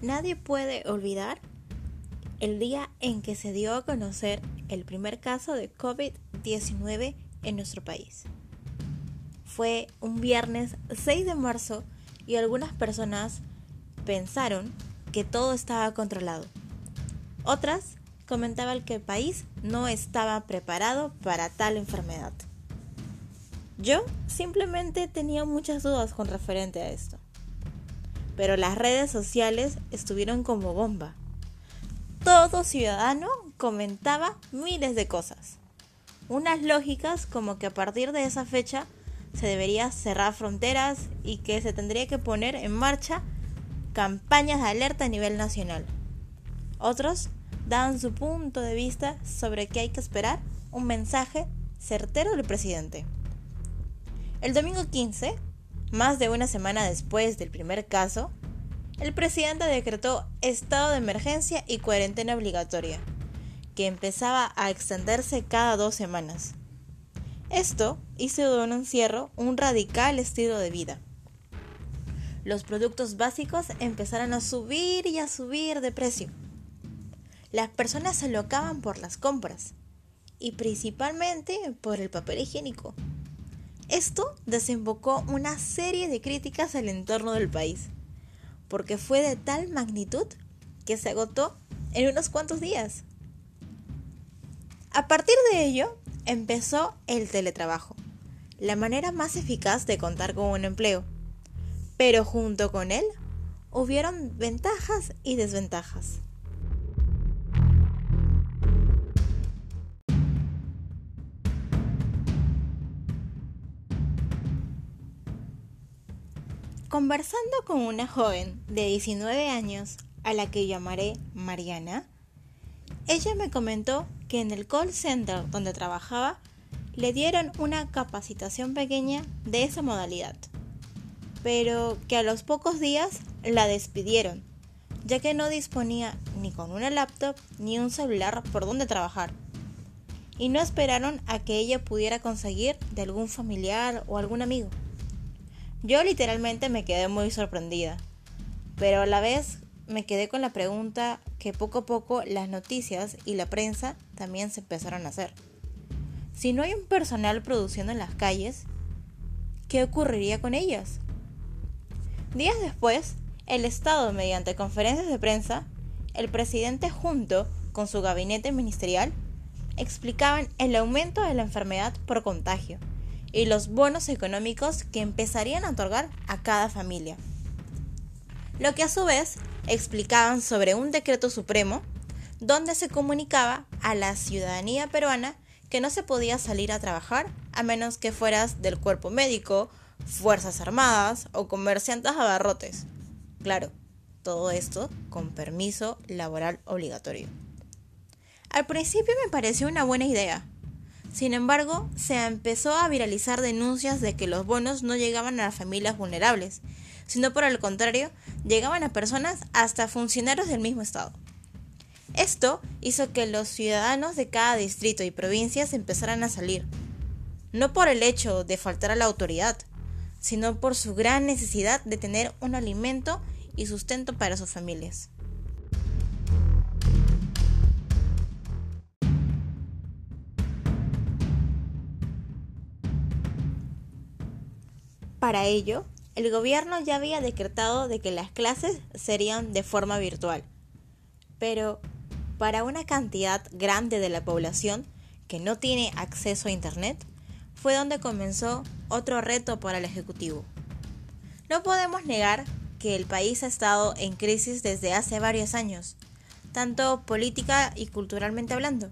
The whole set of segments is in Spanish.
Nadie puede olvidar el día en que se dio a conocer el primer caso de COVID-19 en nuestro país. Fue un viernes 6 de marzo y algunas personas pensaron que todo estaba controlado. Otras comentaban que el país no estaba preparado para tal enfermedad. Yo simplemente tenía muchas dudas con referente a esto pero las redes sociales estuvieron como bomba. Todo ciudadano comentaba miles de cosas. Unas lógicas como que a partir de esa fecha se debería cerrar fronteras y que se tendría que poner en marcha campañas de alerta a nivel nacional. Otros daban su punto de vista sobre que hay que esperar un mensaje certero del presidente. El domingo 15 más de una semana después del primer caso, el presidente decretó estado de emergencia y cuarentena obligatoria, que empezaba a extenderse cada dos semanas. Esto hizo de un encierro un radical estilo de vida. Los productos básicos empezaron a subir y a subir de precio. Las personas se locaban por las compras y principalmente por el papel higiénico. Esto desembocó una serie de críticas al entorno del país, porque fue de tal magnitud que se agotó en unos cuantos días. A partir de ello, empezó el teletrabajo, la manera más eficaz de contar con un empleo. Pero junto con él, hubieron ventajas y desventajas. Conversando con una joven de 19 años a la que llamaré Mariana, ella me comentó que en el call center donde trabajaba le dieron una capacitación pequeña de esa modalidad, pero que a los pocos días la despidieron, ya que no disponía ni con una laptop ni un celular por donde trabajar, y no esperaron a que ella pudiera conseguir de algún familiar o algún amigo. Yo literalmente me quedé muy sorprendida, pero a la vez me quedé con la pregunta que poco a poco las noticias y la prensa también se empezaron a hacer. Si no hay un personal produciendo en las calles, ¿qué ocurriría con ellas? Días después, el Estado, mediante conferencias de prensa, el presidente junto con su gabinete ministerial, explicaban el aumento de la enfermedad por contagio y los bonos económicos que empezarían a otorgar a cada familia. Lo que a su vez explicaban sobre un decreto supremo donde se comunicaba a la ciudadanía peruana que no se podía salir a trabajar a menos que fueras del cuerpo médico, fuerzas armadas o comerciantes abarrotes. Claro, todo esto con permiso laboral obligatorio. Al principio me pareció una buena idea, sin embargo, se empezó a viralizar denuncias de que los bonos no llegaban a las familias vulnerables, sino por el contrario, llegaban a personas hasta funcionarios del mismo Estado. Esto hizo que los ciudadanos de cada distrito y provincia empezaran a salir, no por el hecho de faltar a la autoridad, sino por su gran necesidad de tener un alimento y sustento para sus familias. Para ello, el gobierno ya había decretado de que las clases serían de forma virtual. Pero para una cantidad grande de la población que no tiene acceso a Internet, fue donde comenzó otro reto para el Ejecutivo. No podemos negar que el país ha estado en crisis desde hace varios años, tanto política y culturalmente hablando,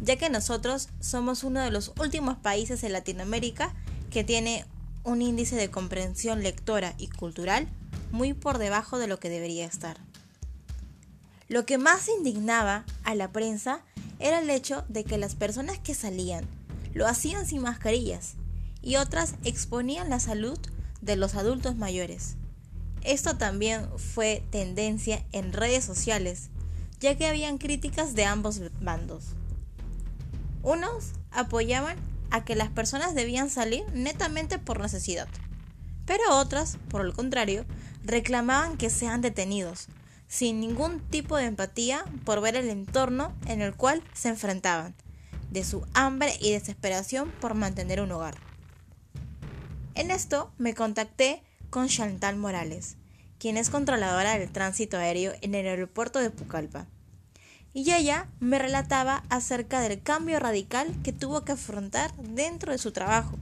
ya que nosotros somos uno de los últimos países en Latinoamérica que tiene un índice de comprensión lectora y cultural muy por debajo de lo que debería estar. Lo que más indignaba a la prensa era el hecho de que las personas que salían lo hacían sin mascarillas y otras exponían la salud de los adultos mayores. Esto también fue tendencia en redes sociales, ya que habían críticas de ambos bandos. Unos apoyaban a que las personas debían salir netamente por necesidad, pero otras, por el contrario, reclamaban que sean detenidos, sin ningún tipo de empatía por ver el entorno en el cual se enfrentaban, de su hambre y desesperación por mantener un hogar. En esto me contacté con Chantal Morales, quien es controladora del tránsito aéreo en el aeropuerto de Pucallpa. Y ella me relataba acerca del cambio radical que tuvo que afrontar dentro de su trabajo,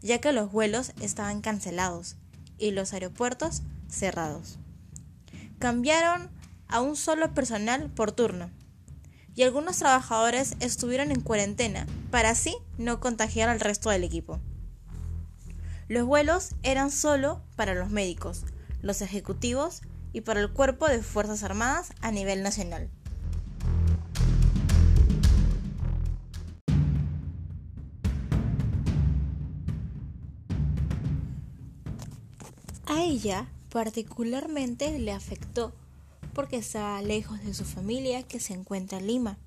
ya que los vuelos estaban cancelados y los aeropuertos cerrados. Cambiaron a un solo personal por turno y algunos trabajadores estuvieron en cuarentena para así no contagiar al resto del equipo. Los vuelos eran solo para los médicos, los ejecutivos y para el cuerpo de Fuerzas Armadas a nivel nacional. A ella particularmente le afectó porque estaba lejos de su familia que se encuentra en Lima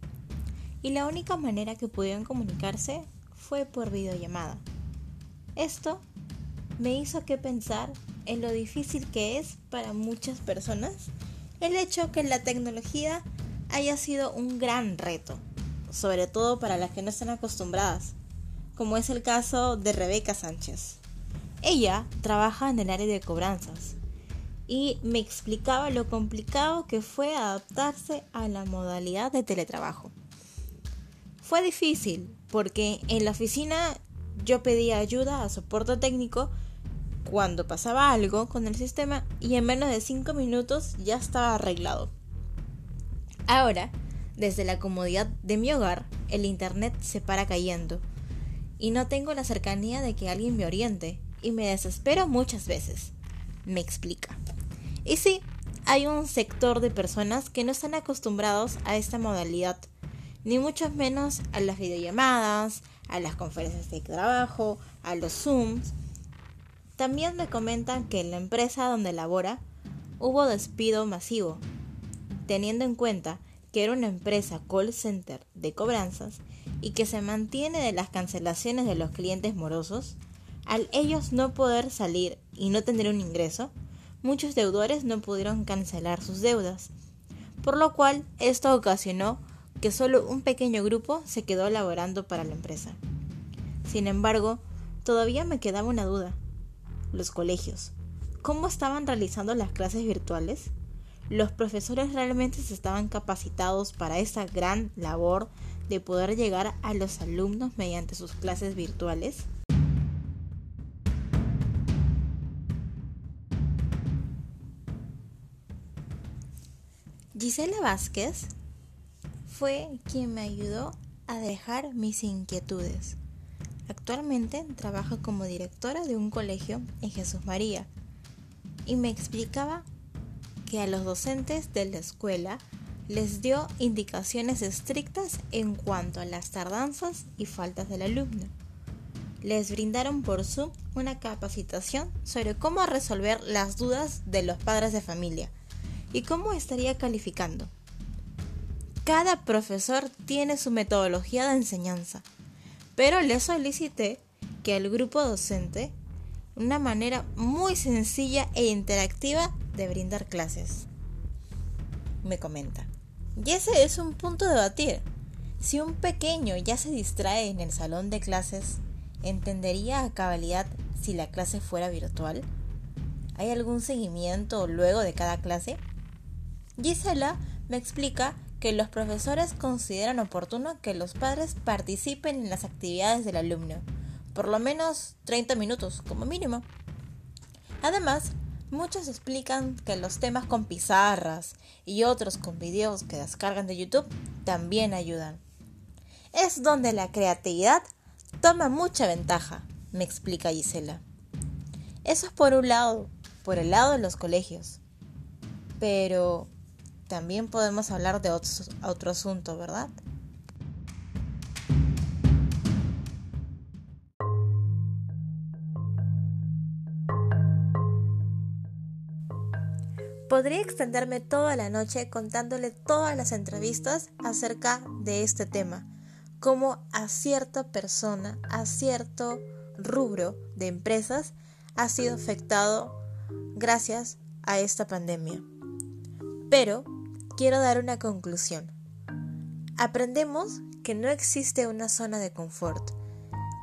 y la única manera que pudieron comunicarse fue por videollamada. Esto me hizo que pensar en lo difícil que es para muchas personas el hecho que la tecnología haya sido un gran reto, sobre todo para las que no están acostumbradas, como es el caso de Rebeca Sánchez. Ella trabaja en el área de cobranzas y me explicaba lo complicado que fue adaptarse a la modalidad de teletrabajo. Fue difícil porque en la oficina yo pedía ayuda a soporte técnico cuando pasaba algo con el sistema y en menos de 5 minutos ya estaba arreglado. Ahora, desde la comodidad de mi hogar, el Internet se para cayendo y no tengo la cercanía de que alguien me oriente y me desespero muchas veces. Me explica. Y sí, hay un sector de personas que no están acostumbrados a esta modalidad, ni mucho menos a las videollamadas, a las conferencias de trabajo, a los Zooms, también me comentan que en la empresa donde labora hubo despido masivo, teniendo en cuenta que era una empresa call center de cobranzas y que se mantiene de las cancelaciones de los clientes morosos, al ellos no poder salir y no tener un ingreso, muchos deudores no pudieron cancelar sus deudas, por lo cual esto ocasionó que solo un pequeño grupo se quedó laborando para la empresa. Sin embargo, todavía me quedaba una duda los colegios. ¿Cómo estaban realizando las clases virtuales? ¿Los profesores realmente se estaban capacitados para esa gran labor de poder llegar a los alumnos mediante sus clases virtuales? Gisela Vázquez fue quien me ayudó a dejar mis inquietudes. Actualmente trabaja como directora de un colegio en Jesús María y me explicaba que a los docentes de la escuela les dio indicaciones estrictas en cuanto a las tardanzas y faltas del alumno. Les brindaron por Zoom una capacitación sobre cómo resolver las dudas de los padres de familia y cómo estaría calificando. Cada profesor tiene su metodología de enseñanza pero le solicité que el grupo docente una manera muy sencilla e interactiva de brindar clases. Me comenta. Y ese es un punto de debatir. Si un pequeño ya se distrae en el salón de clases, ¿entendería a cabalidad si la clase fuera virtual? ¿Hay algún seguimiento luego de cada clase? Gisela me explica que los profesores consideran oportuno que los padres participen en las actividades del alumno, por lo menos 30 minutos como mínimo. Además, muchos explican que los temas con pizarras y otros con videos que descargan de YouTube también ayudan. Es donde la creatividad toma mucha ventaja, me explica Gisela. Eso es por un lado, por el lado de los colegios. Pero, también podemos hablar de otro, asunto, ¿verdad? Podría extenderme toda la noche contándole todas las entrevistas acerca de este tema, cómo a cierta persona, a cierto rubro de empresas ha sido afectado gracias a esta pandemia. Pero quiero dar una conclusión. Aprendemos que no existe una zona de confort,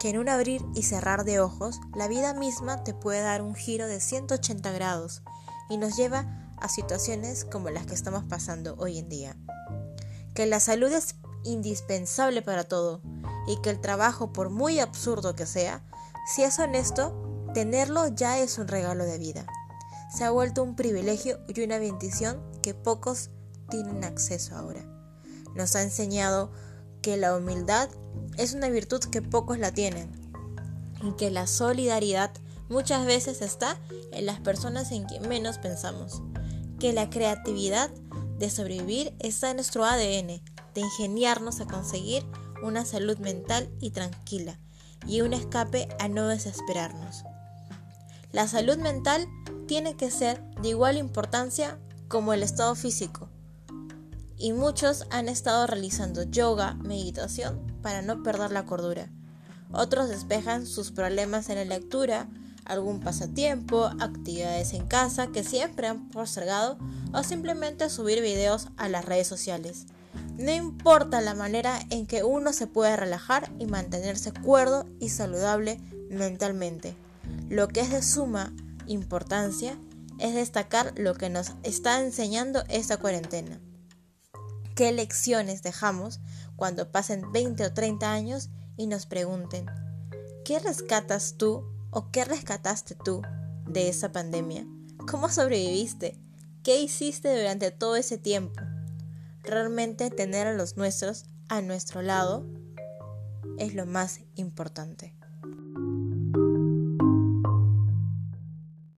que en un abrir y cerrar de ojos la vida misma te puede dar un giro de 180 grados y nos lleva a situaciones como las que estamos pasando hoy en día. Que la salud es indispensable para todo y que el trabajo, por muy absurdo que sea, si es honesto, tenerlo ya es un regalo de vida. Se ha vuelto un privilegio y una bendición que pocos tienen acceso ahora. Nos ha enseñado que la humildad es una virtud que pocos la tienen y que la solidaridad muchas veces está en las personas en quien menos pensamos, que la creatividad de sobrevivir está en nuestro ADN, de ingeniarnos a conseguir una salud mental y tranquila y un escape a no desesperarnos. La salud mental tiene que ser de igual importancia como el estado físico. Y muchos han estado realizando yoga, meditación, para no perder la cordura. Otros despejan sus problemas en la lectura, algún pasatiempo, actividades en casa que siempre han postergado o simplemente subir videos a las redes sociales. No importa la manera en que uno se puede relajar y mantenerse cuerdo y saludable mentalmente. Lo que es de suma importancia es destacar lo que nos está enseñando esta cuarentena. ¿Qué lecciones dejamos cuando pasen 20 o 30 años y nos pregunten, ¿qué rescatas tú o qué rescataste tú de esa pandemia? ¿Cómo sobreviviste? ¿Qué hiciste durante todo ese tiempo? Realmente tener a los nuestros a nuestro lado es lo más importante.